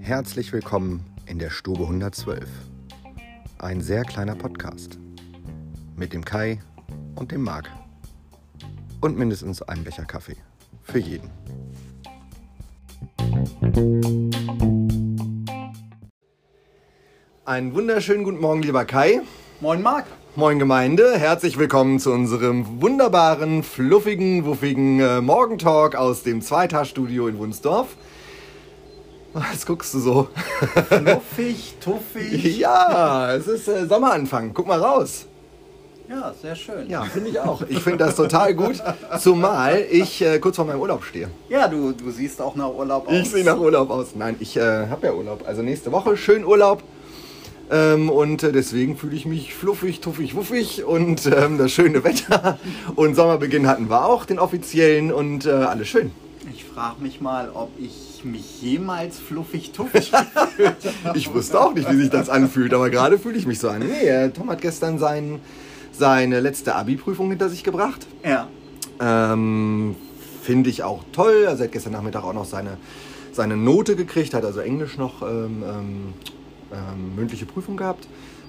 Herzlich willkommen in der Stube 112. Ein sehr kleiner Podcast. Mit dem Kai und dem Marc. Und mindestens einem Becher Kaffee. Für jeden. Einen wunderschönen guten Morgen, lieber Kai. Moin Marc. Moin Gemeinde, herzlich willkommen zu unserem wunderbaren, fluffigen, wuffigen äh, Morgentalk aus dem Zweitagsstudio in Wunsdorf. Was guckst du so? Fluffig, tuffig. Ja, es ist äh, Sommeranfang. Guck mal raus. Ja, sehr schön. Ja, finde ich auch. Ich finde das total gut, zumal ich äh, kurz vor meinem Urlaub stehe. Ja, du, du siehst auch nach Urlaub aus. Ich sehe nach Urlaub aus. Nein, ich äh, habe ja Urlaub. Also nächste Woche schön Urlaub. Ähm, und äh, deswegen fühle ich mich fluffig, tuffig, wuffig und ähm, das schöne Wetter. Und Sommerbeginn hatten wir auch, den offiziellen und äh, alles schön. Ich frage mich mal, ob ich mich jemals fluffig, tuffig gefühlt habe. Ich wusste auch nicht, wie sich das anfühlt, aber gerade fühle ich mich so an. Nee, äh, Tom hat gestern sein, seine letzte Abi-Prüfung hinter sich gebracht. Ja. Ähm, Finde ich auch toll. Also er hat gestern Nachmittag auch noch seine, seine Note gekriegt, hat also Englisch noch ähm, mündliche Prüfung gehabt.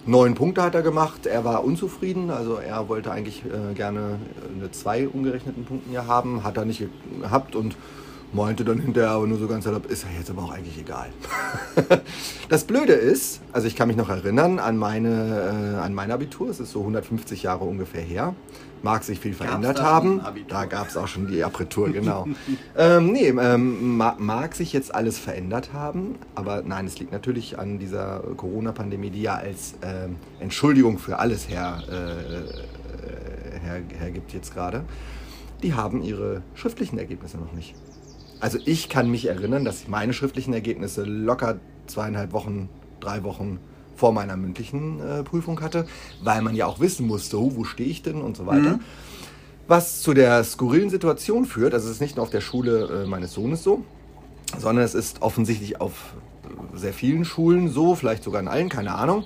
Neun Punkte hat er gemacht. Er war unzufrieden. Also er wollte eigentlich äh, gerne eine zwei umgerechneten Punkten ja haben. Hat er nicht ge- gehabt und meinte dann hinterher aber nur so ganz salopp, ist ja jetzt aber auch eigentlich egal. das Blöde ist, also ich kann mich noch erinnern an, meine, äh, an mein Abitur. Es ist so 150 Jahre ungefähr her. Mag sich viel verändert haben. Da gab es auch schon die Abitur, genau. ähm, nee, ähm, ma mag sich jetzt alles verändert haben, aber nein, es liegt natürlich an dieser Corona-Pandemie, die ja als ähm, Entschuldigung für alles her, äh, her, hergibt jetzt gerade. Die haben ihre schriftlichen Ergebnisse noch nicht. Also ich kann mich erinnern, dass ich meine schriftlichen Ergebnisse locker zweieinhalb Wochen, drei Wochen vor meiner mündlichen äh, Prüfung hatte, weil man ja auch wissen musste, wo stehe ich denn und so weiter. Was zu der skurrilen Situation führt, also es ist nicht nur auf der Schule äh, meines Sohnes so, sondern es ist offensichtlich auf äh, sehr vielen Schulen so, vielleicht sogar in allen, keine Ahnung.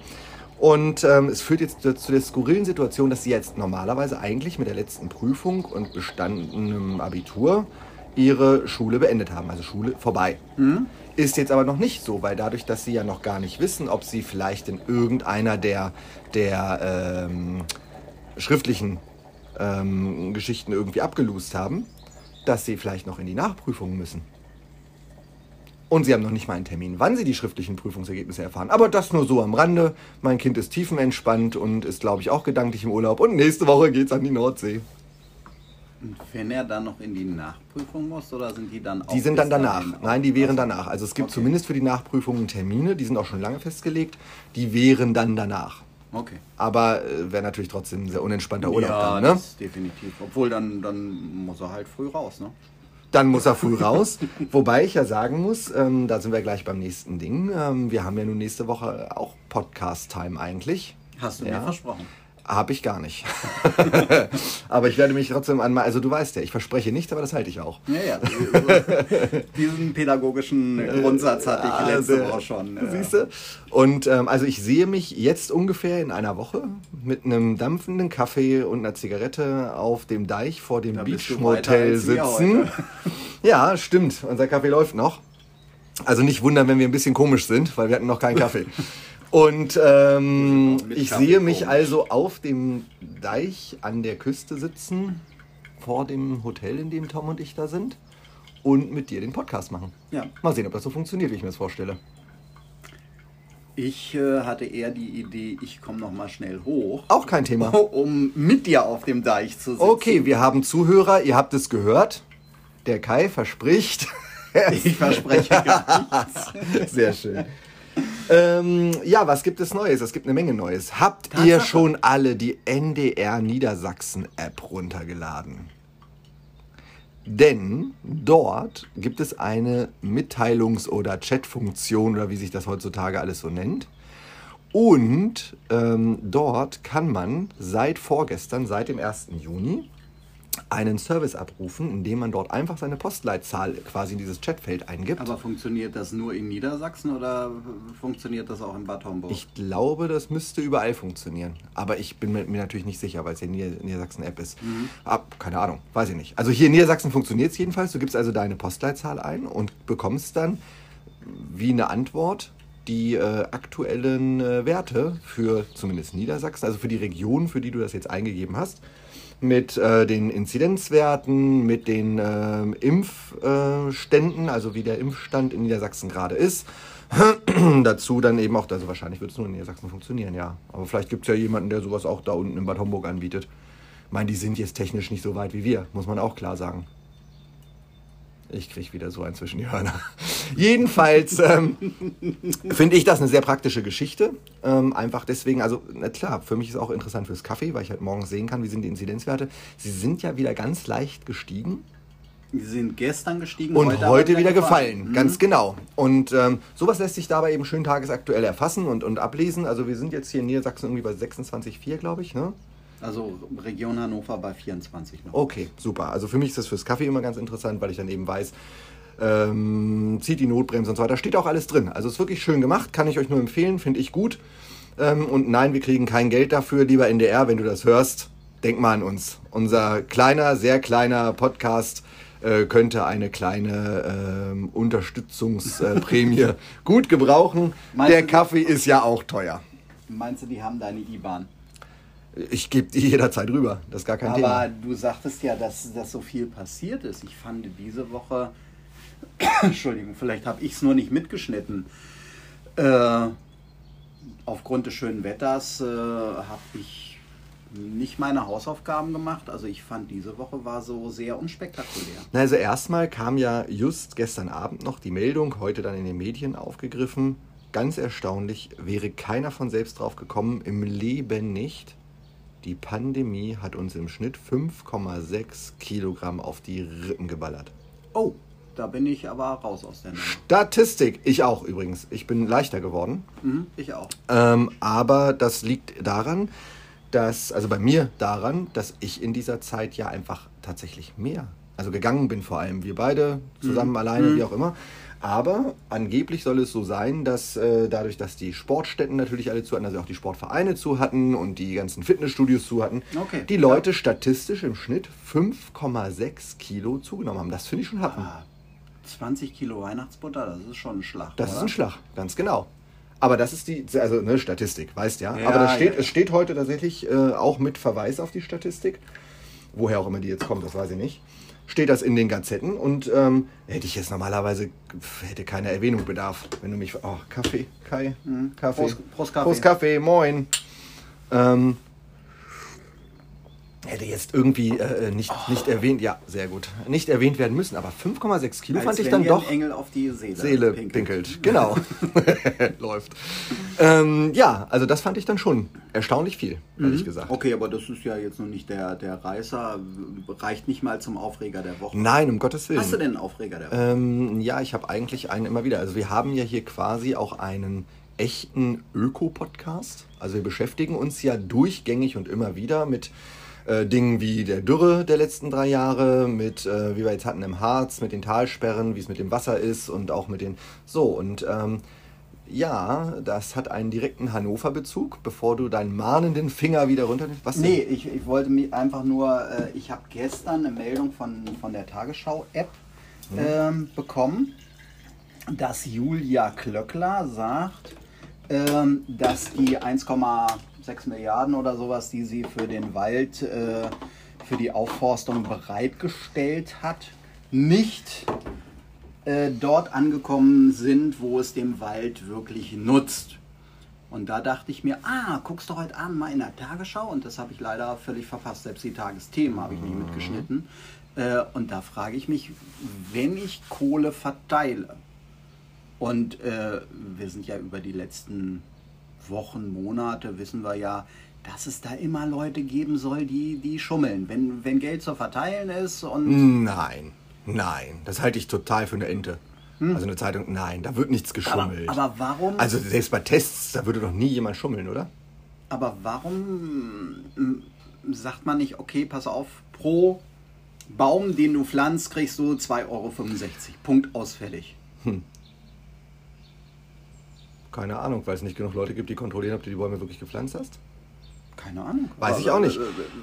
Und ähm, es führt jetzt zu der skurrilen Situation, dass sie jetzt normalerweise eigentlich mit der letzten Prüfung und bestandenem Abitur ihre Schule beendet haben, also Schule vorbei. Ist jetzt aber noch nicht so, weil dadurch, dass sie ja noch gar nicht wissen, ob sie vielleicht in irgendeiner der, der ähm, schriftlichen ähm, Geschichten irgendwie abgelust haben, dass sie vielleicht noch in die Nachprüfung müssen. Und sie haben noch nicht mal einen Termin, wann sie die schriftlichen Prüfungsergebnisse erfahren. Aber das nur so am Rande. Mein Kind ist tiefenentspannt und ist, glaube ich, auch gedanklich im Urlaub. Und nächste Woche geht's an die Nordsee. Und wenn er dann noch in die Nachprüfung muss, oder sind die dann auch Die sind dann danach. Nein, die wären danach. Also es gibt Okay. zumindest für die Nachprüfungen Termine, die sind auch schon lange festgelegt. Die wären dann danach. Okay. Aber äh, wäre natürlich trotzdem ein sehr unentspannter Urlaub ja, dann, ne? das definitiv. Obwohl, dann, dann muss er halt früh raus, ne? Dann muss er früh raus. Wobei ich ja sagen muss, ähm, da sind wir gleich beim nächsten Ding. Ähm, wir haben ja nun nächste Woche auch Podcast-Time eigentlich. Hast du Ja. mir versprochen. Habe ich gar nicht. aber ich werde mich trotzdem an, also du weißt ja, ich verspreche nichts, aber das halte ich auch. Ja, ja. Diesen pädagogischen Grundsatz hatte ich Ah, letzte sehr- Woche schon. ja. Siehst du? Und ähm, also ich sehe mich jetzt ungefähr in einer Woche mit einem dampfenden Kaffee und einer Zigarette auf dem Deich vor dem Da bist du Beach weiter Motel als wir sitzen. Ja, stimmt. Unser Kaffee läuft noch. Also nicht wundern, wenn wir ein bisschen komisch sind, weil wir hatten noch keinen Kaffee. Und ähm, ich sehe mich also auf dem Deich an der Küste sitzen, vor dem Hotel, in dem Tom und ich da sind, und mit dir den Podcast machen. Ja. Mal sehen, ob das so funktioniert, wie ich mir das vorstelle. Ich äh, hatte eher die Idee, ich komme noch mal schnell hoch, Auch kein Thema. um mit dir auf dem Deich zu sitzen. Okay, wir haben Zuhörer, ihr habt es gehört. Der Kai verspricht. Ich verspreche gar nichts. Sehr schön. Ähm, ja, was gibt es Neues? Es gibt eine Menge Neues. Habt ihr Tatsache. schon alle die NDR Niedersachsen App runtergeladen? Denn dort gibt es eine Mitteilungs- oder Chatfunktion oder wie sich das heutzutage alles so nennt. Und ähm, dort kann man seit vorgestern, seit dem 1. Juni, einen Service abrufen, indem man dort einfach seine Postleitzahl quasi in dieses Chatfeld eingibt. Aber funktioniert das nur in Niedersachsen oder funktioniert das auch in Bad Homburg? Ich glaube, das müsste überall funktionieren. Aber ich bin mir, natürlich nicht sicher, weil es ja Nieder Niedersachsen-App ist. Mhm. Ab, keine Ahnung, weiß ich nicht. Also hier in Niedersachsen funktioniert es jedenfalls. Du gibst also deine Postleitzahl ein und bekommst dann wie eine Antwort die äh, aktuellen äh, Werte für zumindest Niedersachsen, also für die Region, für die du das jetzt eingegeben hast, mit äh, den Inzidenzwerten, mit den ähm, Impfständen, also wie der Impfstand in Niedersachsen gerade ist. Dazu dann eben auch, also wahrscheinlich wird es nur in Niedersachsen funktionieren, ja. Aber vielleicht gibt es ja jemanden, der sowas auch da unten in Bad Homburg anbietet. Ich meine, die sind jetzt technisch nicht so weit wie wir, muss man auch klar sagen. Ich kriege wieder so ein zwischen die Hörner. Jedenfalls ähm, finde ich das eine sehr praktische Geschichte. Ähm, einfach deswegen, also na klar, für mich ist auch interessant fürs Kaffee, weil ich halt morgens sehen kann, wie sind die Inzidenzwerte. Sie sind ja wieder ganz leicht gestiegen. Die sind gestern gestiegen Und heute, aber wieder gefallen, Mhm. ganz genau. Und ähm, sowas lässt sich dabei eben schön tagesaktuell erfassen und, und ablesen. Also wir sind jetzt hier in Niedersachsen irgendwie bei 26,4, glaube ich. Ne? Also Region Hannover bei 24 noch. Okay, super. Also für mich ist das fürs Kaffee immer ganz interessant, weil ich dann eben weiß, ähm, zieht die Notbremse und so weiter. Steht auch alles drin. Also ist wirklich schön gemacht, kann ich euch nur empfehlen, finde ich gut. Ähm, und nein, wir kriegen kein Geld dafür. Lieber NDR, wenn du das hörst, denk mal an uns. Unser kleiner, sehr kleiner Podcast äh, könnte eine kleine ähm, Unterstützungsprämie gut gebrauchen. Meinst Der Kaffee ist ja auch teuer. Meinst du, die haben deine IBAN? Ich gebe die jederzeit rüber. Das ist gar kein Aber Thema. du sagtest ja, dass, dass so viel passiert ist. Ich fand diese Woche, Entschuldigung, vielleicht habe ich es nur nicht mitgeschnitten. Äh, aufgrund des schönen Wetters äh, habe ich nicht meine Hausaufgaben gemacht. Also ich fand, diese Woche war so sehr unspektakulär. Na, Also erstmal kam ja just gestern Abend noch die Meldung, heute dann in den Medien aufgegriffen. Ganz erstaunlich, wäre keiner von selbst drauf gekommen, im Leben nicht. Die Pandemie hat uns im Schnitt 5,6 Kilogramm auf die Rippen geballert. Oh, da bin ich aber raus aus der Nummer. Statistik, ich auch übrigens. Ich bin leichter geworden. Mhm, ich auch. Ähm, aber das liegt daran, dass, also bei mir daran, dass ich in dieser Zeit ja einfach tatsächlich mehr, also gegangen bin vor allem, wir beide zusammen, alleine, wie auch immer. Aber angeblich soll es so sein, dass äh, dadurch, dass die Sportstätten natürlich alle zu hatten, also auch die Sportvereine zu hatten und die ganzen Fitnessstudios zu hatten, Okay, die Leute statistisch im Schnitt 5,6 Kilo zugenommen haben. Das finde ich schon happen. Ah, 20 Kilo Weihnachtsbutter, das ist schon ein Schlag. Das ist oder? ein Schlag, ganz genau. Aber das ist die, also ne, Statistik, weißt ja. Ja, Aber das steht, ja. es steht heute tatsächlich äh, auch mit Verweis auf die Statistik. Woher auch immer die jetzt kommt, das weiß ich nicht. Steht das in den Gazetten und ähm, hätte ich jetzt normalerweise, hätte keine Erwähnung bedarf, wenn du mich, oh, Kaffee, Kai, Kaffee. Mhm. Prost- Prost Kaffee. Prost Kaffee, moin. Ähm, hätte jetzt irgendwie äh, nicht, nicht erwähnt, ja, sehr gut, nicht erwähnt werden müssen, aber 5,6 Kilo Als fand ich dann doch. Engel auf die Seele, Seele pinkelt. Genau. Läuft. Ähm, ja, also das fand ich dann schon erstaunlich viel, ehrlich gesagt. Okay, aber das ist ja jetzt noch nicht der, der Reißer, reicht nicht mal zum Aufreger der Woche. Nein, um Gottes Willen. Hast du denn einen Aufreger der Woche? Ähm, ja, ich habe eigentlich einen immer wieder. Also wir haben ja hier quasi auch einen echten Öko-Podcast. Also wir beschäftigen uns ja durchgängig und immer wieder mit äh, Dingen wie der Dürre der letzten drei Jahre, mit, äh, wie wir jetzt hatten im Harz, mit den Talsperren, wie es mit dem Wasser ist und auch mit den... So, und ähm, ja, das hat einen direkten Hannover-Bezug, bevor du deinen mahnenden Finger wieder runter... Was denn? Nee, ich, ich wollte mich einfach nur, äh, ich habe gestern eine Meldung von, von der Tagesschau-App ähm, bekommen, dass Julia Klöckler sagt, ähm, dass die 1,6 Milliarden oder sowas, die sie für den Wald, äh, für die Aufforstung bereitgestellt hat, nicht äh, dort angekommen sind, wo es dem Wald wirklich nutzt. Und da dachte ich mir, ah, guckst du heute Abend mal in der Tagesschau? Und das habe ich leider völlig verpasst. Selbst die Tagesthemen habe ich nicht mitgeschnitten. Äh, und da frage ich mich, wenn ich Kohle verteile, und äh, wir sind ja über die letzten Wochen, Monate, wissen wir ja, dass es da immer Leute geben soll, die, die schummeln. Wenn, wenn Geld zu verteilen ist und Nein, nein, das halte ich total für eine Ente. Also eine Zeitung, nein, da wird nichts aber, geschummelt. aber warum? also selbst bei Tests, da würde doch nie jemand schummeln, oder? Aber warum mm, sagt man nicht, okay, pass auf, pro Baum, den du pflanzt, kriegst du 2,65 Euro. Punkt ausfällig. Keine Ahnung, weil es nicht genug Leute gibt, die kontrollieren, ob du die Bäume wirklich gepflanzt hast. Keine Ahnung. Weiß ich auch nicht. äh,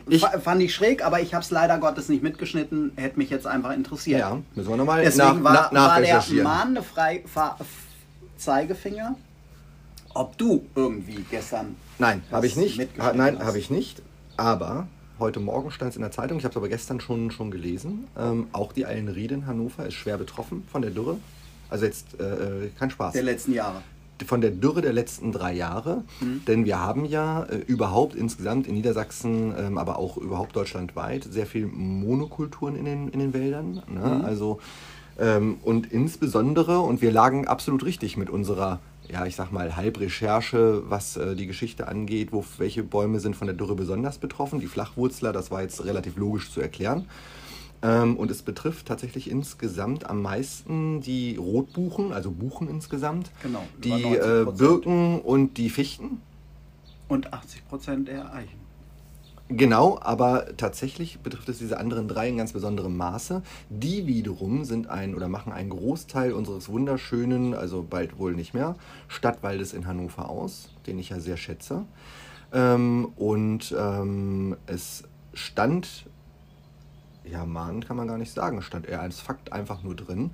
Ich- fa- fand ich schräg, aber ich habe es leider Gottes nicht mitgeschnitten. Hätte mich jetzt einfach interessiert. Ja, müssen wir nochmal Deswegen nach, war, nach, war der mahnende Fa- Zeigefinger, ob du irgendwie gestern. Nein, habe ich nicht. Ha, nein, habe ich nicht. Aber heute Morgen stand es in der Zeitung, ich habe es aber gestern schon, schon gelesen. Ähm, auch die Eilenriede in Hannover ist schwer betroffen von der Dürre. Also jetzt äh, kein Spaß. Der letzten Jahre. Von der Dürre der letzten drei Jahre. Denn wir haben ja äh, überhaupt insgesamt in Niedersachsen, ähm, aber auch überhaupt deutschlandweit sehr viel Monokulturen in den, in den Wäldern. Ne? Also, ähm, und insbesondere, und wir lagen absolut richtig mit unserer, ja, ich sag mal, Halbrecherche, was äh, die Geschichte angeht, wo, welche Bäume sind von der Dürre besonders betroffen. Die Flachwurzler, das war jetzt relativ logisch zu erklären. Ähm, und es betrifft tatsächlich insgesamt am meisten die Rotbuchen, also Buchen insgesamt, Genau, die 90%. äh, Birken und die Fichten. Und 80 Prozent der Eichen. Genau, aber tatsächlich betrifft es diese anderen drei in ganz besonderem Maße. Die wiederum sind ein oder machen einen Großteil unseres wunderschönen, also bald wohl nicht mehr, Stadtwaldes in Hannover aus, den ich ja sehr schätze. Ähm, und ähm, es stand ja, mahnen kann man gar nicht sagen, stand eher als Fakt einfach nur drin,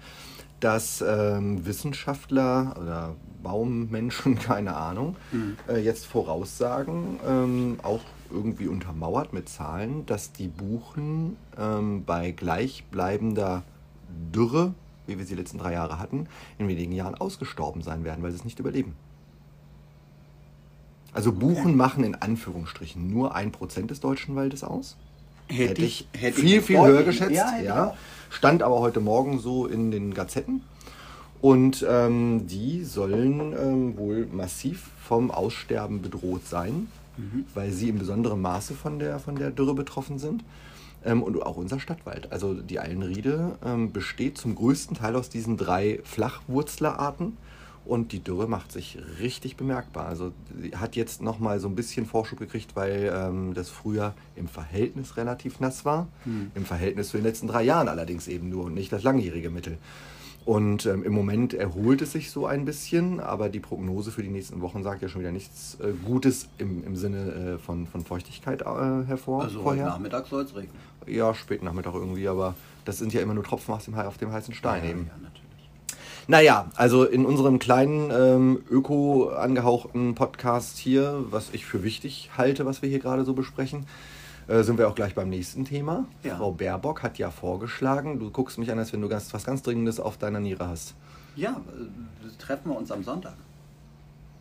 dass ähm, Wissenschaftler oder Baummenschen, keine Ahnung, äh, jetzt voraussagen, ähm, auch irgendwie untermauert mit Zahlen, dass die Buchen ähm, bei gleichbleibender Dürre, wie wir sie die letzten drei Jahre hatten, in wenigen Jahren ausgestorben sein werden, weil sie es nicht überleben. Also Buchen machen in Anführungsstrichen nur ein Prozent des deutschen Waldes aus hätte ich hätte viel, ich viel höher geschätzt. Ja, Ja. Stand aber heute Morgen so in den Gazetten. Und ähm, die sollen ähm, wohl massiv vom Aussterben bedroht sein, Mhm. weil sie in besonderem Maße von der, von der Dürre betroffen sind. Ähm, und auch unser Stadtwald. Also die Eilenriede ähm, besteht zum größten Teil aus diesen drei Flachwurzlerarten. Und die Dürre macht sich richtig bemerkbar. Also sie hat jetzt nochmal so ein bisschen Vorschub gekriegt, weil ähm, das Frühjahr im Verhältnis relativ nass war. Im Verhältnis zu den letzten drei Jahren allerdings eben nur und nicht das langjährige Mittel. Und ähm, im Moment erholt es sich so ein bisschen, aber die Prognose für die nächsten Wochen sagt ja schon wieder nichts äh, Gutes im, im Sinne äh, von, von Feuchtigkeit äh, hervor. Also heute vorher. Nachmittag soll es regnen. Ja, spät Nachmittag irgendwie, aber das sind ja immer nur Tropfen auf dem, auf dem heißen Stein eben. Ja, natürlich. Naja, also in unserem kleinen ähm, öko angehauchten Podcast hier, was ich für wichtig halte, was wir hier gerade so besprechen, äh, sind wir auch gleich beim nächsten Thema. Ja. Frau Baerbock hat ja vorgeschlagen, du guckst mich an, als wenn du ganz, was ganz Dringendes auf deiner Niere hast. Ja, äh, treffen wir uns am Sonntag.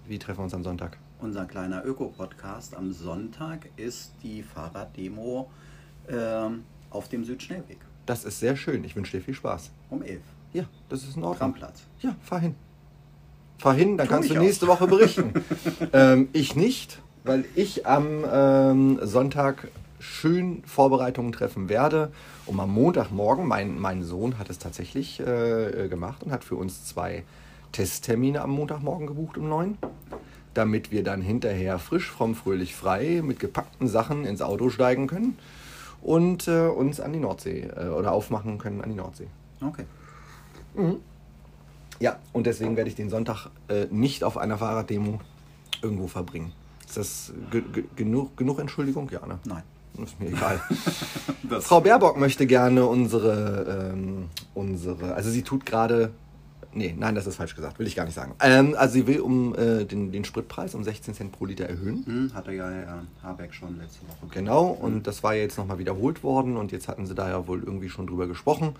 Wie treffen wir uns am Sonntag? Unser kleiner Öko-Podcast am Sonntag ist die Fahrraddemo ähm, auf dem Südschnellweg Das ist sehr schön. Ich wünsche dir viel Spaß. um 11 Ja, das ist in Ordnung. Krammplatz. Ja, fahr hin. Fahr hin, dann Tu kannst du ich auch. nächste Woche berichten. ähm, ich nicht, weil ich am ähm, Sonntag schön Vorbereitungen treffen werde, um am Montagmorgen, mein, mein Sohn hat es tatsächlich äh, äh, gemacht und hat für uns zwei Testtermine am Montagmorgen gebucht um neun, damit wir dann hinterher frisch, fromm, fröhlich, frei mit gepackten Sachen ins Auto steigen können und äh, uns an die Nordsee äh, oder aufmachen können an die Nordsee. Okay. Ja, und deswegen werde ich den Sonntag äh, nicht auf einer Fahrraddemo irgendwo verbringen. Ist das ge ge genug, genug Entschuldigung? Ja, ne? Nein. Ist mir egal. Frau Baerbock möchte gerne unsere, ähm, unsere, also sie tut gerade, nee, nein, das ist falsch gesagt, will ich gar nicht sagen. Ähm, also sie will um äh, den, den Spritpreis um 16 Cent pro Liter erhöhen. Hm, hatte ja Herr Habeck schon letzte Woche. Genau, und das war ja jetzt nochmal wiederholt worden und jetzt hatten sie da ja wohl irgendwie schon drüber gesprochen.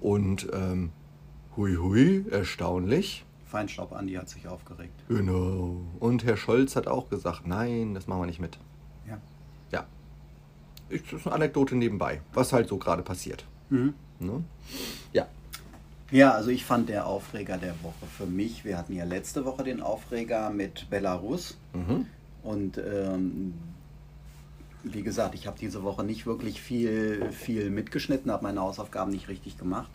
Und ähm, hui hui, erstaunlich. Feinstaub Andi hat sich aufgeregt. Genau. Und Herr Scholz hat auch gesagt, nein, das machen wir nicht mit. Ja. Ja. Das ist eine Anekdote nebenbei, was halt so gerade passiert. Mhm. Ne? Ja. Ja, also ich fand der Aufreger der Woche für mich. Wir hatten ja letzte Woche den Aufreger mit Belarus. Mhm. Und ähm, wie gesagt, ich habe diese Woche nicht wirklich viel, viel mitgeschnitten, habe meine Hausaufgaben nicht richtig gemacht.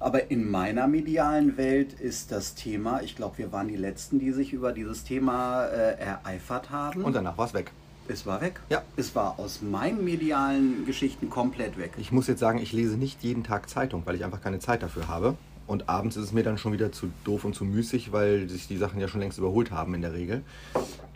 Aber in meiner medialen Welt ist das Thema, ich glaube, wir waren die Letzten, die sich über dieses Thema äh, ereifert haben. Und danach war es weg. Es war weg. Ja. Es war aus meinen medialen Geschichten komplett weg. Ich muss jetzt sagen, ich lese nicht jeden Tag Zeitung, weil ich einfach keine Zeit dafür habe. Und abends ist es mir dann schon wieder zu doof und zu müßig, weil sich die Sachen ja schon längst überholt haben in der Regel.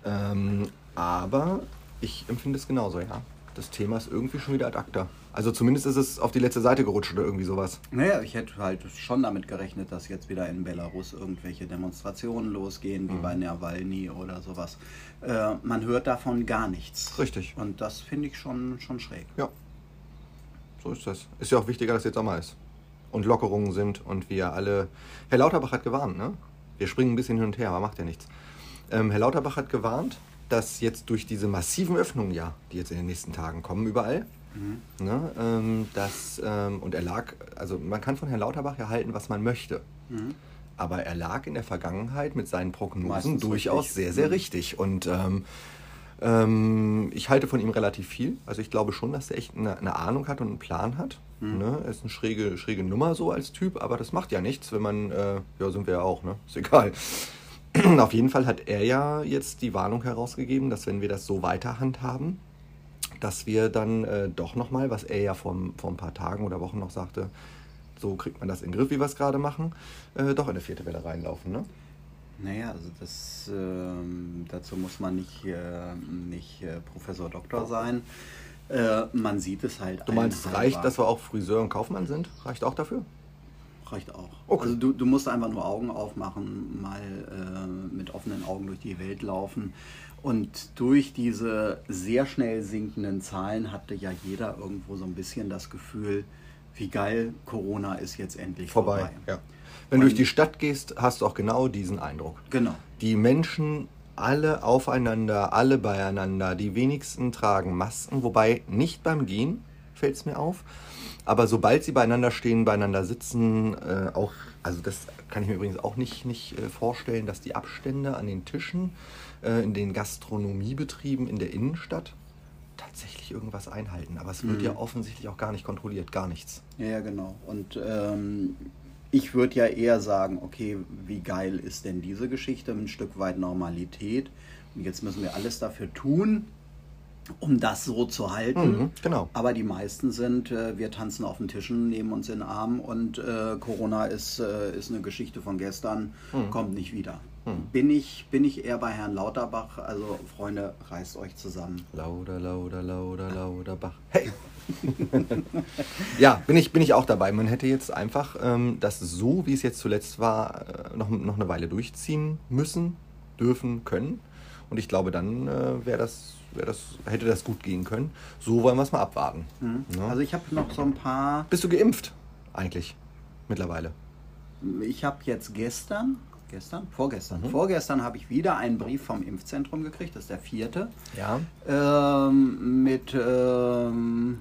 Ähm, aber ich empfinde es genauso, ja. Das Thema ist irgendwie schon wieder ad acta. Also zumindest ist es auf die letzte Seite gerutscht oder irgendwie sowas. Naja, ich hätte halt schon damit gerechnet, dass jetzt wieder in Belarus irgendwelche Demonstrationen losgehen, wie bei Nawalny oder sowas. Äh, man hört davon gar nichts. Richtig. Und das finde ich schon, schon schräg. Ja. So ist das. Ist ja auch wichtiger, dass jetzt Sommer ist. Und Lockerungen sind und wir alle. Herr Lauterbach hat gewarnt, ne? Wir springen ein bisschen hin und her, aber macht ja nichts. Ähm, Herr Lauterbach hat gewarnt, dass jetzt durch diese massiven Öffnungen, ja, die jetzt in den nächsten Tagen kommen, überall, ne, ähm, dass, ähm, und er lag, also man kann von Herrn Lauterbach ja halten, was man möchte. Aber er lag in der Vergangenheit mit seinen Prognosen Meistens durchaus richtig. sehr, sehr Mhm. richtig. Und ähm, ähm, ich halte von ihm relativ viel. Also ich glaube schon, dass er echt eine, eine Ahnung hat und einen Plan hat. Ne? Er ist eine schräge, schräge Nummer so als Typ, aber das macht ja nichts, wenn man, äh, ja, sind wir ja auch, ne? Ist egal. Auf jeden Fall hat er ja jetzt die Warnung herausgegeben, dass wenn wir das so weiter handhaben, dass wir dann äh, doch nochmal, was er ja vor, vor ein paar Tagen oder Wochen noch sagte, so kriegt man das in den Griff, wie wir es gerade machen, äh, doch in eine vierte Welle reinlaufen. Ne? Naja, also das, ähm, dazu muss man nicht, äh, nicht äh, Professor Doktor sein. Äh, man sieht es halt. Du meinst, es reicht, dass wir auch Friseur und Kaufmann sind? Reicht auch dafür? Reicht auch. Okay. Also du, du musst einfach nur Augen aufmachen, mal äh, mit offenen Augen durch die Welt laufen. Und durch diese sehr schnell sinkenden Zahlen hatte ja jeder irgendwo so ein bisschen das Gefühl, wie geil Corona ist jetzt endlich vorbei. Vorbei. Ja. Wenn du durch die Stadt gehst, hast du auch genau diesen Eindruck. Genau. Die Menschen alle aufeinander, alle beieinander. Die wenigsten tragen Masken, wobei nicht beim Gehen fällt es mir auf. Aber sobald sie beieinander stehen, beieinander sitzen, äh, auch, also das kann ich mir übrigens auch nicht, nicht äh, vorstellen, dass die Abstände an den Tischen äh, in den Gastronomiebetrieben in der Innenstadt tatsächlich irgendwas einhalten. Aber es wird Mhm. ja offensichtlich auch gar nicht kontrolliert, gar nichts. Ja, ja, genau. Und ähm, ich würde ja eher sagen, okay, wie geil ist denn diese Geschichte? Ein Stück weit Normalität. Und jetzt müssen wir alles dafür tun, um das so zu halten. Mhm, genau. Aber die meisten sind, äh, wir tanzen auf den Tischen, nehmen uns in den Arm und äh, Corona ist, äh, ist eine Geschichte von gestern, Mhm. kommt nicht wieder. Bin, ich, bin ich eher bei Herrn Lauterbach? Also Freunde, reißt euch zusammen. Lauter, lauter, lauter, lauter Bach. Hey! ja, bin ich, bin ich auch dabei. Man hätte jetzt einfach ähm, das so, wie es jetzt zuletzt war, äh, noch, noch eine Weile durchziehen müssen, dürfen, können. Und ich glaube, dann äh, wäre das, das, hätte das gut gehen können. So wollen wir es mal abwarten. Ja. Also ich habe noch so ein paar Bist du geimpft? Eigentlich. Mittlerweile. Ich habe jetzt gestern, gestern, vorgestern, Mhm. vorgestern habe ich wieder einen Brief vom Impfzentrum gekriegt, das ist der vierte, Ja. ähm, mit ähm,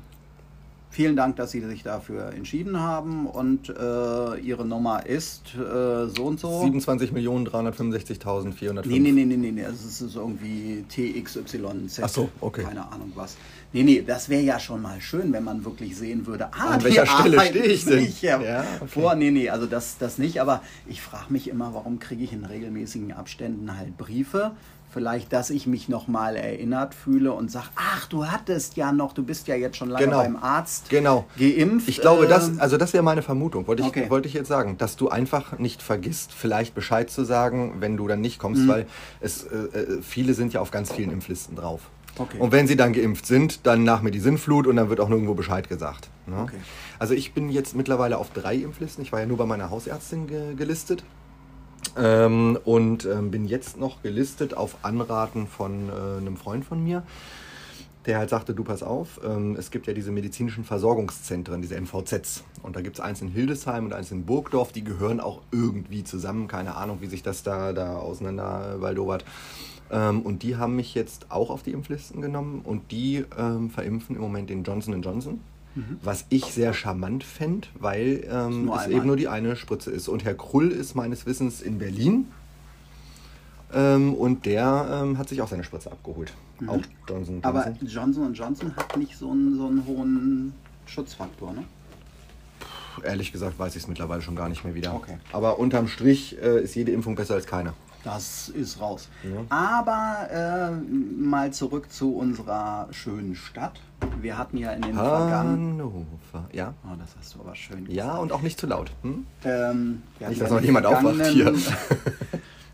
vielen Dank, dass Sie sich dafür entschieden haben und äh, Ihre Nummer ist äh, so und so. 27.365.405. Nee, nee, nee, nee, nee, nee, also es ist irgendwie TXYZ. Ach so, okay. Keine Ahnung was. Nee, nee, das wäre ja schon mal schön, wenn man wirklich sehen würde, ah, An welcher Stelle stehe ich denn? sich Ja, Ja, okay. vor, nee, nee, also das, das nicht, aber ich frage mich immer, warum kriege ich in regelmäßigen Abständen halt Briefe? Vielleicht, dass ich mich nochmal erinnert fühle und sage, ach, du hattest ja noch, du bist ja jetzt schon lange Genau. beim Arzt Genau. geimpft. Ich glaube, das, ähm, also das wäre meine Vermutung, wollte ich, Okay. wollte ich jetzt sagen, dass du einfach nicht vergisst, vielleicht Bescheid zu sagen, wenn du dann nicht Mhm. kommst, weil es, äh, äh, viele sind ja auf ganz vielen Impflisten drauf. Okay. Und wenn sie dann geimpft sind, dann nach mir die Sinnflut und dann wird auch nirgendwo Bescheid gesagt. Ne? Okay. Also ich bin jetzt mittlerweile auf drei Impflisten. Ich war ja nur bei meiner Hausärztin ge gelistet. Ähm, und ähm, bin jetzt noch gelistet auf Anraten von äh, einem Freund von mir, der halt sagte, du pass auf, ähm, es gibt ja diese medizinischen Versorgungszentren, diese MVZs. Und da gibt es eins in Hildesheim und eins in Burgdorf, die gehören auch irgendwie zusammen. Keine Ahnung, wie sich das da, da auseinander äh, waldobert. Ähm, und die haben mich jetzt auch auf die Impflisten genommen und die ähm, verimpfen im Moment den Johnson Johnson. Was ich sehr charmant fände, weil ähm, es einmal. eben nur die eine Spritze ist. Und Herr Krull ist meines Wissens in Berlin. Ähm, und der ähm, hat sich auch seine Spritze abgeholt. Auch Johnson Johnson. Aber Johnson Johnson hat nicht so einen, so einen hohen Schutzfaktor, ne? Ehrlich gesagt weiß ich es mittlerweile schon gar nicht mehr wieder. Okay. Aber unterm Strich äh, ist jede Impfung besser als keine. Das ist raus. Ja. Aber äh, mal zurück zu unserer schönen Stadt. Wir hatten ja in den vergangenen. Hannover. Ja. Oh, das hast du aber schön Ja, und auch nicht zu laut. Hm? Ähm, Nicht, dass noch jemand aufwacht hier.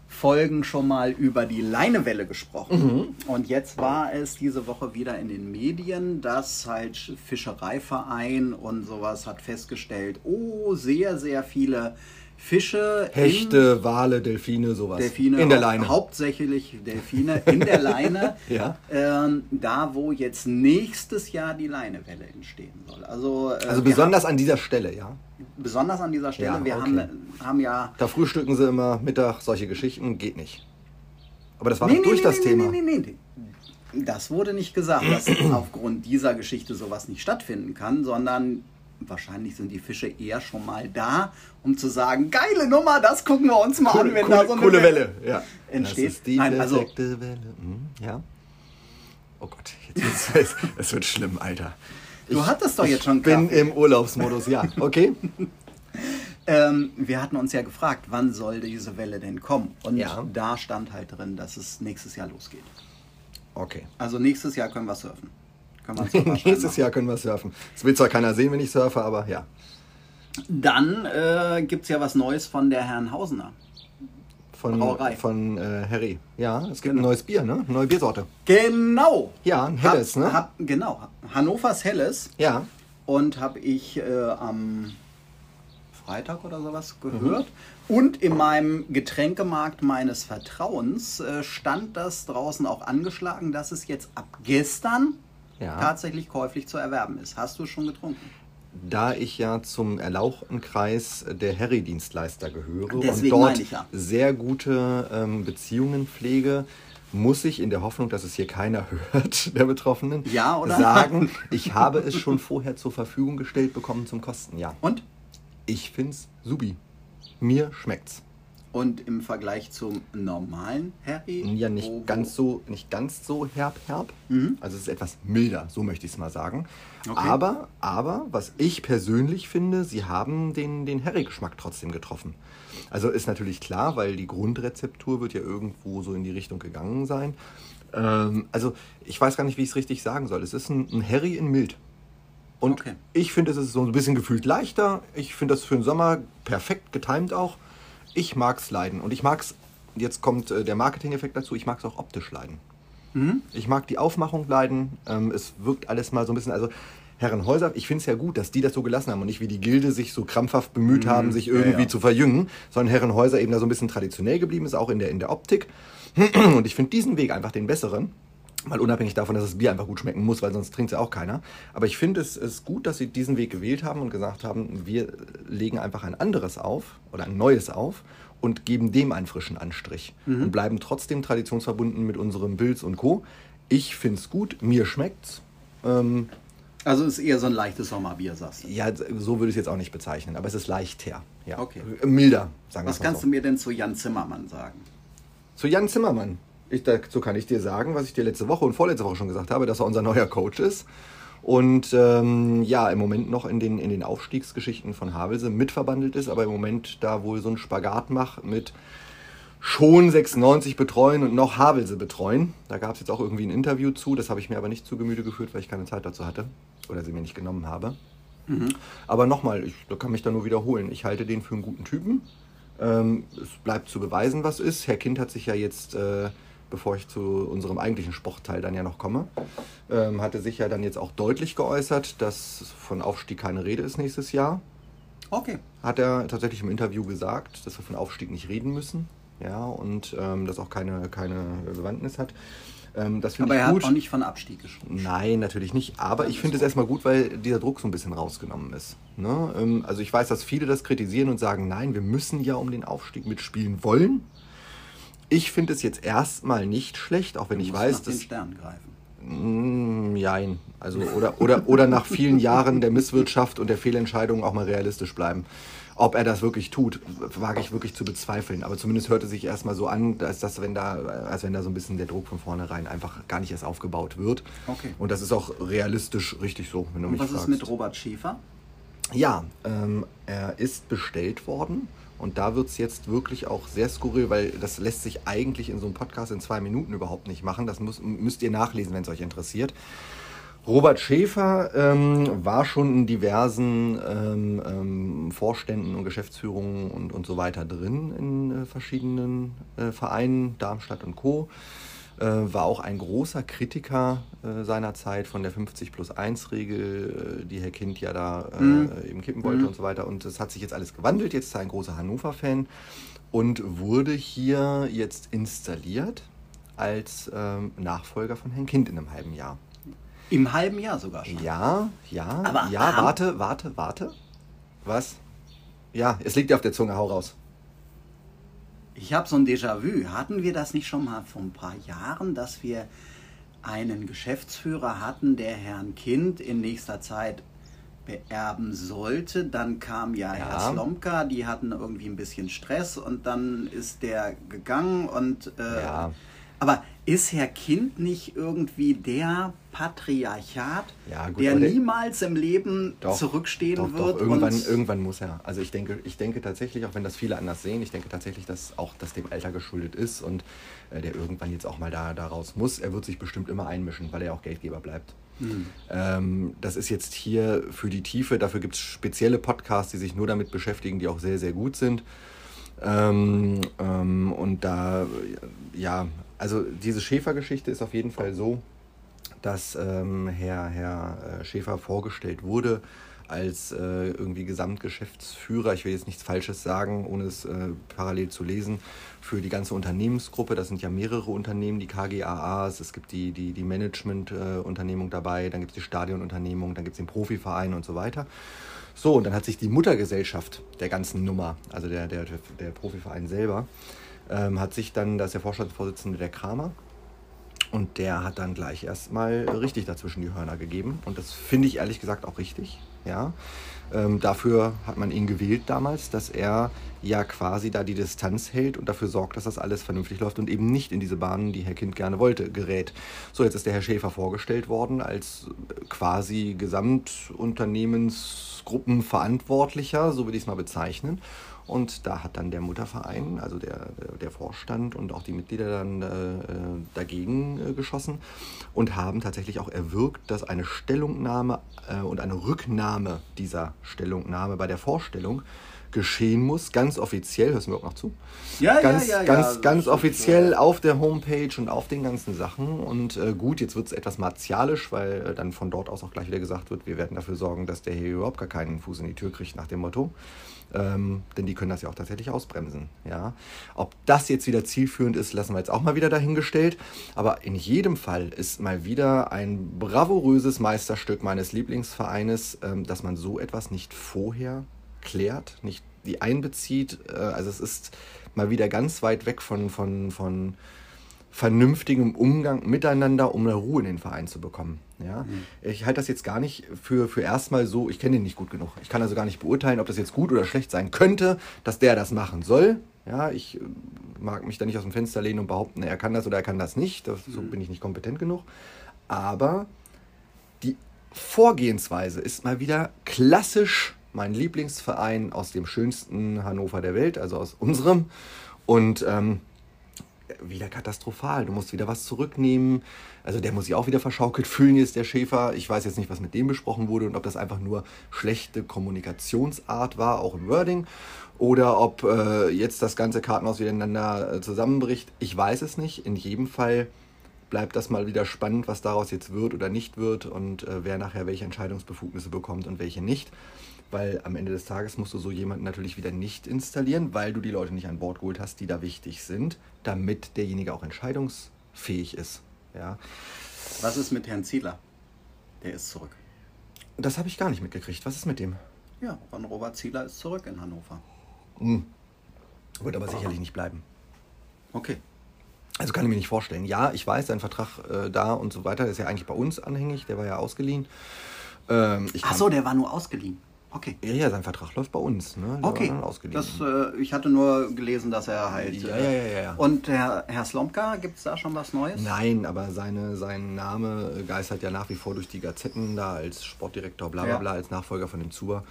Folgen schon mal über die Leinewelle gesprochen. Mhm. Und jetzt war es diese Woche wieder in den Medien, dass halt Fischereiverein und sowas hat festgestellt, oh, sehr, sehr viele Fische Hechte, Wale, Delfine, sowas. Delfine, In der Leine. Hauptsächlich Delfine in der Leine. Ja. ähm, da, wo jetzt nächstes Jahr die Leinewelle entstehen soll. Also, äh, Also besonders an dieser Stelle, ja. haben, besonders an dieser Stelle. Ja, wir okay. haben, haben ja. Da frühstücken sie immer Mittag, solche Geschichten, geht nicht. Aber das war Nee, doch nee, durch nee, das nee, Thema. Nee, nee, nee. Das wurde nicht gesagt, dass aufgrund dieser Geschichte sowas nicht stattfinden kann, sondern wahrscheinlich sind die Fische eher schon mal da, um zu sagen, geile Nummer, das gucken wir uns mal an, Coole, wenn coole, da so eine coole Welle. Ja. entsteht. Das ist die Nein, also- Welle. Hm, ja. Oh Gott, jetzt wird's, es wird schlimm, Alter. Du hattest doch jetzt schon bin Kaffee. im Urlaubsmodus, ja. Okay. Ähm, wir hatten uns ja gefragt, wann soll diese Welle denn kommen? Und Ja. da stand halt drin, dass es nächstes Jahr losgeht. Okay. Also nächstes Jahr können wir surfen. Uns einen Fahrschein Nächstes. Jahr können wir surfen. Es will zwar keiner sehen, wenn ich surfe, aber ja. Dann äh, gibt es ja was Neues von der Herrnhausener. Von, Brauerei. von äh, Harry. Ja, es gibt Genau. ein neues Bier, ne? Eine neue Biersorte. Genau! Ja, ein helles, hab, ne? Hab, genau. Hannovers Helles. Ja. Und habe ich äh, am Freitag oder sowas gehört. Mhm. Und in meinem Getränkemarkt meines Vertrauens äh, stand das draußen auch angeschlagen, dass es jetzt ab gestern Ja. tatsächlich käuflich zu erwerben ist. Hast du es schon getrunken? Da ich ja zum erlauchten Kreis der Harry-Dienstleister gehöre Deswegen und dort ja. sehr gute ähm, Beziehungen pflege, muss ich in der Hoffnung, dass es hier keiner hört, der Betroffenen, Ja, sagen, ich habe es schon vorher zur Verfügung gestellt bekommen zum Kosten. Ja. Und? Ich find's subi. Mir schmeckt's. Und im Vergleich zum normalen Harry? Ja, nicht wo- wo- ganz so, nicht ganz so herb, herb. Mhm. Also es ist etwas milder, so möchte ich es mal sagen. Okay. Aber, aber, was ich persönlich finde, sie haben den, den Harry-Geschmack trotzdem getroffen. Also ist natürlich klar, weil die Grundrezeptur wird ja irgendwo so in die Richtung gegangen sein. Ähm, also ich weiß gar nicht, wie ich es richtig sagen soll. Es ist ein, ein Harry in mild. Und Okay. ich finde, es ist so ein bisschen gefühlt leichter. Ich finde das für den Sommer perfekt getimt auch. Ich mag es leiden. Und ich mag es, jetzt kommt äh, der Marketing-Effekt dazu, ich mag es auch optisch leiden. Mhm. Ich mag die Aufmachung leiden. Ähm, es wirkt alles mal so ein bisschen, also Herrenhäuser, ich finde es ja gut, dass die das so gelassen haben und nicht wie die Gilde sich so krampfhaft bemüht haben, sich ja, irgendwie ja. zu verjüngen, sondern Herrenhäuser eben da so ein bisschen traditionell geblieben ist, auch in der, in der Optik. Und ich finde diesen Weg einfach den besseren. Mal unabhängig davon, dass das Bier einfach gut schmecken muss, weil sonst trinkt es ja auch keiner. Aber ich finde es ist gut, dass sie diesen Weg gewählt haben und gesagt haben, wir legen einfach ein anderes auf oder ein neues auf und geben dem einen frischen Anstrich und bleiben trotzdem traditionsverbunden mit unserem Bills und Co. Ich finde es gut, mir schmeckt's. Ähm, Also ist eher so ein leichtes Sommerbier, sagst du. ja, so würde ich es jetzt auch nicht bezeichnen, aber es ist leicht her. Ja. Okay. Milder, sagen wir Was mal kannst so. du mir denn zu Jan Zimmermann sagen? Zu Jan Zimmermann. Ich, dazu kann ich dir sagen, was ich dir letzte Woche und vorletzte Woche schon gesagt habe, dass er unser neuer Coach ist. Und ähm, ja, im Moment noch in den, in den Aufstiegsgeschichten von Havelse mitverbandelt ist, aber im Moment da wohl so einen Spagat macht mit schon 96 betreuen und noch Havelse betreuen. Da gab es jetzt auch irgendwie ein Interview zu, das habe ich mir aber nicht zu Gemüte geführt, weil ich keine Zeit dazu hatte oder sie mir nicht genommen habe. Aber nochmal, ich da kann mich da nur wiederholen. Ich halte den für einen guten Typen. Ähm, es bleibt zu beweisen, was ist. Herr Kind hat sich ja jetzt, äh, bevor ich zu unserem eigentlichen Sportteil dann ja noch komme, ähm, hatte sich ja dann jetzt auch deutlich geäußert, dass von Aufstieg keine Rede ist nächstes Jahr. Okay. Hat er tatsächlich im Interview gesagt, dass wir von Aufstieg nicht reden müssen. Ja, und ähm, das auch keine, keine Bewandtnis hat. Ähm, das Aber er gut. hat auch nicht von Abstieg gesprochen. Nein, natürlich nicht. Aber ich finde es erstmal gut, weil dieser Druck so ein bisschen rausgenommen ist. Ne? Ähm, Also ich weiß, dass viele das kritisieren und sagen, nein, wir müssen ja um den Aufstieg mitspielen wollen. Ich finde es jetzt erstmal nicht schlecht, auch wenn ich Muss weiß, nach den dass... Sternen greifen. Mm, Jein. Also, oder, oder, oder nach vielen Jahren der Misswirtschaft und der Fehlentscheidungen auch mal realistisch bleiben. Ob er das wirklich tut, wage ich wirklich zu bezweifeln. Aber zumindest hört es sich erstmal so an, als, dass, wenn da, als wenn da so ein bisschen der Druck von vornherein einfach gar nicht erst aufgebaut wird. Okay. Und das ist auch realistisch richtig so, wenn du Und mich was fragst. ist mit Robert Schäfer? Ja, ähm, er ist bestellt worden Und da wird es jetzt wirklich auch sehr skurril, weil das lässt sich eigentlich in so einem Podcast in zwei Minuten überhaupt nicht machen. Das muss, müsst ihr nachlesen, wenn es euch interessiert. Robert Schäfer ähm, war schon in diversen ähm, ähm, Vorständen und Geschäftsführungen und, und so weiter drin in äh, verschiedenen äh, Vereinen, Darmstadt und Co. Äh, war auch ein großer Kritiker äh, seiner Zeit von der 50 plus 1 Regel, äh, die Herr Kind ja da äh, mhm. eben kippen wollte mhm. und so weiter. Und es hat sich jetzt alles gewandelt. Jetzt ist er ein großer Hannover-Fan und wurde hier jetzt installiert als ähm, Nachfolger von Herrn Kind in einem halben Jahr. Im halben Jahr sogar schon. Ja, ja, Aber ja, warte, warte, warte. Was? Ja, es liegt dir auf der Zunge, hau raus. Ich habe so ein Déjà-vu. Hatten wir das nicht schon mal vor ein paar Jahren, dass wir einen Geschäftsführer hatten, der Herrn Kind in nächster Zeit beerben sollte. Dann kam ja, ja, Herr Slomka, die hatten irgendwie ein bisschen Stress und dann ist der gegangen und äh, ja. Aber ist Herr Kind nicht irgendwie der Patriarchat, ja, gut, der niemals im Leben doch, zurückstehen doch, wird? Doch, irgendwann, irgendwann muss er. Also ich denke, ich denke tatsächlich, auch wenn das viele anders sehen, ich denke tatsächlich, dass auch das dem Alter geschuldet ist und äh, der irgendwann jetzt auch mal da, da raus muss. Er wird sich bestimmt immer einmischen, weil er auch Geldgeber bleibt. Hm. Ähm, das ist jetzt hier für die Tiefe, dafür gibt es spezielle Podcasts, die sich nur damit beschäftigen, die auch sehr, sehr gut sind. Ähm, ähm, und da, ja, also diese Schäfer-Geschichte ist auf jeden Fall so, dass ähm, Herr, Herr äh, Schäfer vorgestellt wurde als äh, irgendwie Gesamtgeschäftsführer, ich will jetzt nichts Falsches sagen, ohne es äh, parallel zu lesen, für die ganze Unternehmensgruppe. Das sind ja mehrere Unternehmen, die KGAAs, es gibt die, die, die Management-Unternehmung dabei, dann gibt es die Stadionunternehmung, dann gibt es den Profiverein und so weiter. So, und dann hat sich die Muttergesellschaft der ganzen Nummer, also der, der, der Profiverein selber, ähm, hat sich dann, das ist der Vorstandsvorsitzende der Kramer, und der hat dann gleich erstmal richtig dazwischen die Hörner gegeben. Und das finde ich ehrlich gesagt auch richtig. Ja. Ähm, dafür hat man ihn gewählt damals, dass er ja quasi da die Distanz hält und dafür sorgt, dass das alles vernünftig läuft und eben nicht in diese Bahnen, die Herr Kind gerne wollte, gerät. So, jetzt ist der Herr Schäfer vorgestellt worden als quasi Gesamtunternehmensgruppenverantwortlicher, so würde ich es mal bezeichnen. Und da hat dann der Mutterverein, also der, der Vorstand und auch die Mitglieder dann äh, dagegen äh, geschossen und haben tatsächlich auch erwirkt, dass eine Stellungnahme äh, und eine Rücknahme dieser Stellungnahme bei der Vorstellung geschehen muss, ganz offiziell, hörst du mir auch noch zu? Ja, ganz, ja, ja, ganz, ja. ganz offiziell auf der Homepage und auf den ganzen Sachen. Und äh, gut, jetzt wird es etwas martialisch, weil äh, dann von dort aus auch gleich wieder gesagt wird, wir werden dafür sorgen, dass der hier überhaupt gar keinen Fuß in die Tür kriegt nach dem Motto. Ähm, denn die können das ja auch tatsächlich ausbremsen. Ja? Ob das jetzt wieder zielführend ist, lassen wir jetzt auch mal wieder dahingestellt. Aber in jedem Fall ist mal wieder ein bravouröses Meisterstück meines Lieblingsvereines, ähm, dass man so etwas nicht vorher klärt, nicht die einbezieht. Äh, also es ist mal wieder ganz weit weg von, von, von vernünftigem Umgang miteinander, um eine Ruhe in den Verein zu bekommen. Ja? Mhm. Ich halte das jetzt gar nicht für, für erstmal so, ich kenne ihn nicht gut genug. Ich kann also gar nicht beurteilen, ob das jetzt gut oder schlecht sein könnte, dass der das machen soll. Ja, ich äh, mag mich da nicht aus dem Fenster lehnen und behaupten, er kann das oder er kann das nicht. Das, so mhm. bin ich nicht kompetent genug. Aber die Vorgehensweise ist mal wieder klassisch mein Lieblingsverein aus dem schönsten Hannover der Welt, also aus unserem. Und ähm, wieder katastrophal. Du musst wieder was zurücknehmen. Also der muss sich auch wieder verschaukelt fühlen, jetzt der Schäfer. Ich weiß jetzt nicht, was mit dem besprochen wurde und ob das einfach nur schlechte Kommunikationsart war, auch im Wording. Oder ob äh, jetzt das ganze Kartenhaus miteinander äh, zusammenbricht. Ich weiß es nicht. In jedem Fall bleibt das mal wieder spannend, was daraus jetzt wird oder nicht wird und äh, wer nachher welche Entscheidungsbefugnisse bekommt und welche nicht weil am Ende des Tages musst du so jemanden natürlich wieder nicht installieren, weil du die Leute nicht an Bord geholt hast, die da wichtig sind, damit derjenige auch entscheidungsfähig ist. Ja. Was ist mit Herrn Ziedler? Der ist zurück. Das habe ich gar nicht mitgekriegt. Was ist mit dem? Ja, Ron Robert Ziedler ist zurück in Hannover. Hm. Wird aber sicherlich nicht bleiben. Okay. Also kann ich mir nicht vorstellen. Ja, ich weiß, sein Vertrag äh, da und so weiter ist ja eigentlich bei uns anhängig. Der war ja ausgeliehen. Ähm, Ach so, der war nur ausgeliehen. Okay. Ja, ja, sein Vertrag läuft bei uns. Ne? okay. Das, äh, ich hatte nur gelesen, dass er halt. Ja, äh, ja, ja, ja. Und Herr, Herr Slomka, gibt es da schon was Neues? Nein, aber seine, sein Name geistert ja nach wie vor durch die Gazetten da als Sportdirektor, bla bla bla, als Nachfolger von dem Zuber.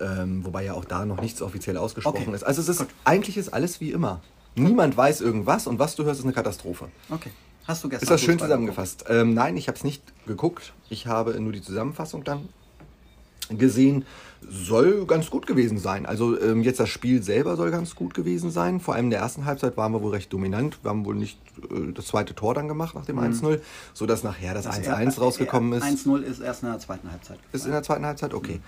Ähm, wobei ja auch da noch nichts offiziell ausgesprochen okay. ist. Also es ist eigentlich ist alles wie immer. Niemand weiß irgendwas und was du hörst, ist eine Katastrophe. Okay. Hast du gestern Ist das schön zusammengefasst? Ähm, nein, ich habe es nicht geguckt. Ich habe nur die Zusammenfassung dann gesehen. Soll ganz gut gewesen sein. Also ähm, jetzt das Spiel selber soll ganz gut gewesen sein. Vor allem in der ersten Halbzeit waren wir wohl recht dominant. Wir haben wohl nicht äh, das zweite Tor dann gemacht nach dem mhm. 1-0, sodass nachher das 1-1 rausgekommen ist. 1-0 ist erst in der zweiten Halbzeit. Gefallen. Ist in der zweiten Halbzeit? Okay. Mhm.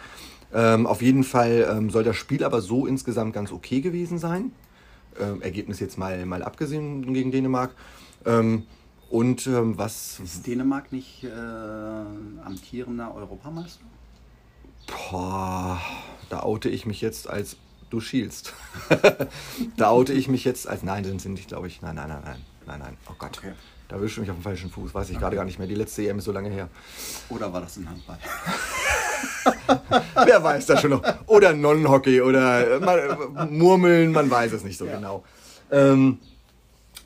Ähm, auf jeden Fall ähm, soll das Spiel aber so insgesamt ganz okay gewesen sein. Ähm, Ergebnis jetzt mal, mal abgesehen gegen Dänemark. Ähm, und ähm, was. Ist Dänemark nicht äh, amtierender Europameister? Boah, da oute ich mich jetzt als du schielst. da oute ich mich jetzt als. Nein, sind sie nicht, glaube ich. Nein, nein, nein, nein. Nein, nein. Oh Gott. Okay. Da wische ich mich auf dem falschen Fuß. Weiß ich okay. gerade gar nicht mehr. Die letzte EM ist so lange her. Oder war das ein Handball? Wer weiß das schon noch. Oder Non-Hockey oder äh, Murmeln, man weiß es nicht so ja. genau. Ähm,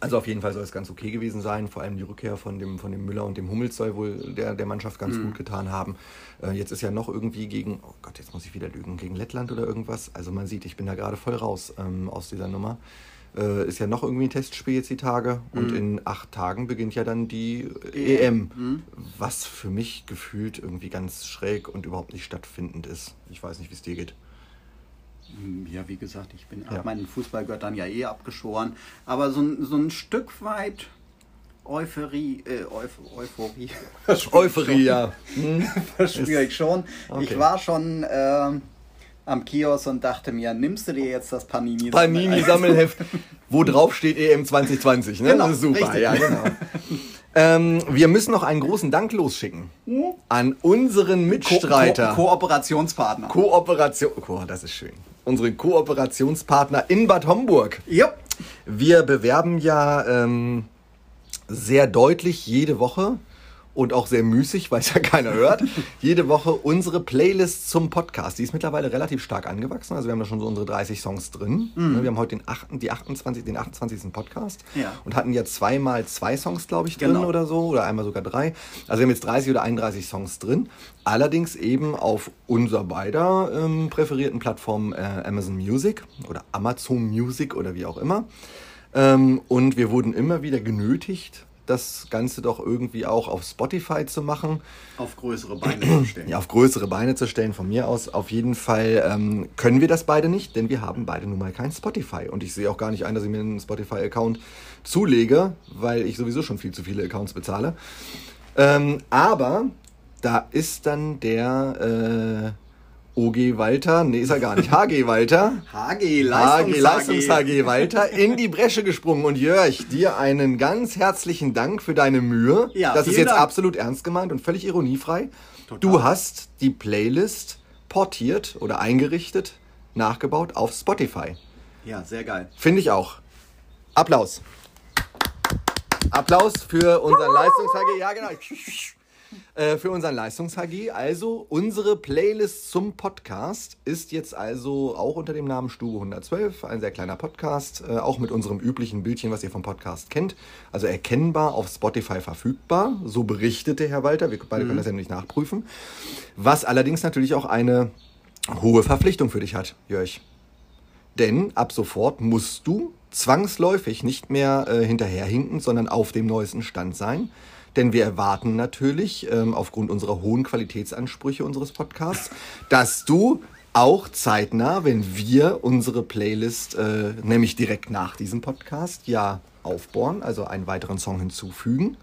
also auf jeden Fall soll es ganz okay gewesen sein. Vor allem die Rückkehr von dem, von dem Müller und dem Hummels soll wohl der, der Mannschaft ganz mhm. gut getan haben. Äh, jetzt ist ja noch irgendwie gegen, oh Gott, jetzt muss ich wieder lügen, gegen Lettland oder irgendwas. Also man sieht, ich bin da gerade voll raus ähm, aus dieser Nummer. Äh, ist ja noch irgendwie ein Testspiel jetzt die Tage. Mhm. Und in acht Tagen beginnt ja dann die EM. EM mhm. Was für mich gefühlt irgendwie ganz schräg und überhaupt nicht stattfindend ist. Ich weiß nicht, wie es dir geht. Hm, ja, wie gesagt, ich bin ja. meinen Fußballgöttern ja eh abgeschoren. Aber so, so ein Stück weit Euphorie, äh, Euph Euphorie. Euphorie, ja. Hm? Verspüre ich schon. Okay. Ich war schon äh, am Kiosk und dachte mir, nimmst du dir jetzt das Panini Panini Sammelheft, wo drauf steht EM 2020, ne? Genau, das ist super, richtig. ja, genau. Ähm, wir müssen noch einen großen Dank losschicken hm? an unseren Mitstreiter. Ko Ko Kooperationspartner. Kooperation. Oh, das ist schön unsere Kooperationspartner in Bad Homburg. Ja. Wir bewerben ja ähm, sehr deutlich jede Woche und auch sehr müßig, weil es ja keiner hört, jede Woche unsere Playlist zum Podcast. Die ist mittlerweile relativ stark angewachsen. Also wir haben da schon so unsere 30 Songs drin. Mhm. Wir haben heute den, 8, die 28, den 28. Podcast ja. und hatten ja zweimal zwei Songs, glaube ich, drin genau. oder so. Oder einmal sogar drei. Also wir haben jetzt 30 oder 31 Songs drin. Allerdings eben auf unser beider ähm, präferierten Plattformen äh, Amazon Music oder Amazon Music oder wie auch immer. Ähm, und wir wurden immer wieder genötigt, das Ganze doch irgendwie auch auf Spotify zu machen. Auf größere Beine zu stellen. Ja, auf größere Beine zu stellen, von mir aus. Auf jeden Fall ähm, können wir das beide nicht, denn wir haben beide nun mal kein Spotify. Und ich sehe auch gar nicht ein, dass ich mir einen Spotify-Account zulege, weil ich sowieso schon viel zu viele Accounts bezahle. Ähm, aber da ist dann der... Äh, OG Walter, nee, ist er gar nicht, HG Walter. HG, Leistungs, Leistungs HG Walter in die Bresche gesprungen. Und Jörg, dir einen ganz herzlichen Dank für deine Mühe. Ja, das ist jetzt Dank. absolut ernst gemeint und völlig ironiefrei. Total. Du hast die Playlist portiert oder eingerichtet, nachgebaut auf Spotify. Ja, sehr geil. Finde ich auch. Applaus. Applaus für unseren Leistungs HG. Ja, genau. Äh, für unseren Leistungs-HG. Also unsere Playlist zum Podcast ist jetzt also auch unter dem Namen Stube 112, ein sehr kleiner Podcast, äh, auch mit unserem üblichen Bildchen, was ihr vom Podcast kennt. Also erkennbar auf Spotify verfügbar. So berichtete Herr Walter. Wir beide mhm. können das ja nicht nachprüfen. Was allerdings natürlich auch eine hohe Verpflichtung für dich hat, Jörg. Denn ab sofort musst du zwangsläufig nicht mehr äh, hinterherhinken, sondern auf dem neuesten Stand sein. Denn wir erwarten natürlich ähm, aufgrund unserer hohen Qualitätsansprüche unseres Podcasts, dass du auch zeitnah, wenn wir unsere Playlist äh, nämlich direkt nach diesem Podcast ja aufbohren, also einen weiteren Song hinzufügen,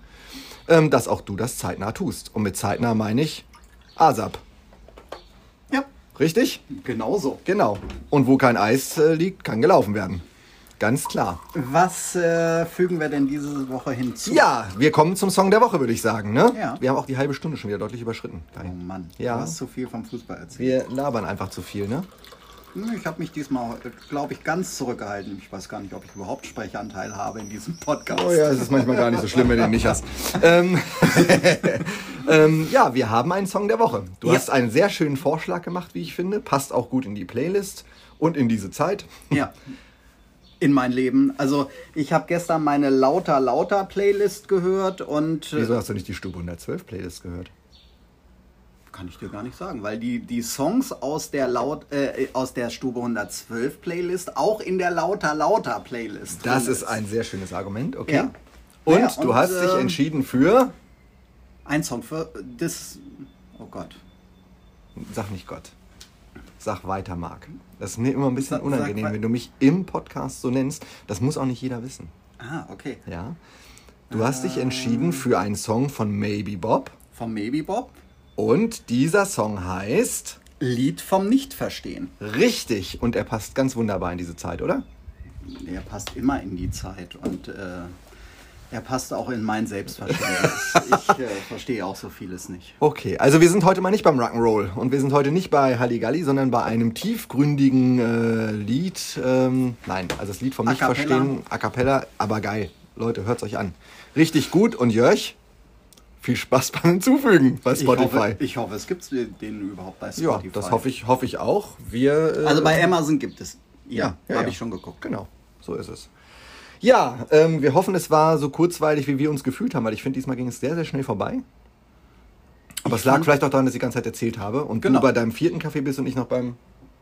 ähm, dass auch du das zeitnah tust. Und mit zeitnah meine ich ASAP. Ja. Richtig? Genauso. Genau. Und wo kein Eis äh, liegt, kann gelaufen werden. Ganz klar. Was äh, fügen wir denn diese Woche hinzu? Ja, wir kommen zum Song der Woche, würde ich sagen. Ne? Ja. Wir haben auch die halbe Stunde schon wieder deutlich überschritten. Oh Mann, ja. du hast zu viel vom Fußball erzählt. Wir labern einfach zu viel, ne? Ich habe mich diesmal, glaube ich, ganz zurückgehalten. Ich weiß gar nicht, ob ich überhaupt Sprechanteil habe in diesem Podcast. Oh ja, es ist manchmal gar nicht so schlimm, wenn du ihn nicht hast. ähm, ähm, ja, wir haben einen Song der Woche. Du ja. hast einen sehr schönen Vorschlag gemacht, wie ich finde. Passt auch gut in die Playlist und in diese Zeit. Ja. in mein Leben. Also ich habe gestern meine Lauter Lauter Playlist gehört und... Wieso hast du nicht die Stube 112 Playlist gehört? kann ich dir gar nicht sagen, weil die, die Songs aus der Laut äh, aus der Stube 112 Playlist auch in der Lauter Lauter Playlist. Das drin ist ein sehr schönes Argument, okay. Ja. Und Ja, du und, hast dich ähm, entschieden für, ein Song für das. Oh Gott. sag nicht Gott, sag weiter Marc. Das ist mir immer ein bisschen Sag- sag unangenehm, wei- wenn du mich im Podcast so nennst. Das muss auch nicht jeder wissen. Ah, okay. Ja. Du hast dich entschieden für einen Song von Maybe Bob Vom Maybe Bob. und dieser Song heißt Lied vom Nichtverstehen. Richtig und er passt ganz wunderbar in diese Zeit, oder? Er passt immer in die Zeit und äh, er passt auch in mein Selbstverständnis. ich äh, verstehe auch so vieles nicht. Okay, also wir sind heute mal nicht beim Rock'n'Roll und wir sind heute nicht bei Halligalli, sondern bei einem tiefgründigen äh, Lied. Ähm, nein, also das Lied vom. Nichtverstehen, A Cappella, aber geil. Leute, hört's euch an. Richtig gut und Jörg, viel Spaß beim Hinzufügen bei Ich Spotify. hoffe, ich hoffe, es gibt den überhaupt bei ja, Spotify. das hoffe ich, hoffe ich auch. Wir, äh, Also bei Amazon gibt es. Ja, ja, habe ja. ich schon geguckt. Genau, so ist es. Ja, ähm, wir hoffen, es war so kurzweilig, wie wir uns gefühlt haben, weil ich finde, diesmal ging es sehr, sehr schnell vorbei. Aber Ich es lag vielleicht auch daran, dass ich die ganze Zeit erzählt habe und Genau. du bei deinem vierten Kaffee bist und ich noch beim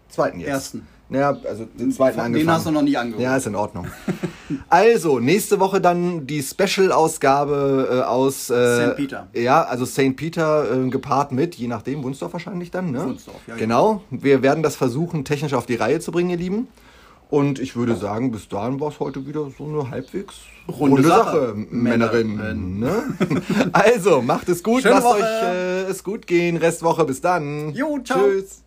zweiten jetzt. Ersten. Naja, also den zweiten Den angefangen. hast du noch nie angeguckt. Ja, ist in Ordnung. also, nächste Woche dann die Special-Ausgabe äh, aus... Äh, St. Peter. Ja, also St. Peter äh, gepaart mit, je nachdem, Wunsdorf wahrscheinlich dann, ne? Wunsdorf, ja. Genau. Wir werden das versuchen, technisch auf die Reihe zu bringen, ihr Lieben. Und ich würde sagen, bis dahin war es heute wieder so eine halbwegs Runde Sache. Männerin. Männerin. Ne? Also, macht es gut, Schöne lasst Woche. euch äh, es gut gehen. Restwoche, bis dann. Jo, ciao. Tschüss.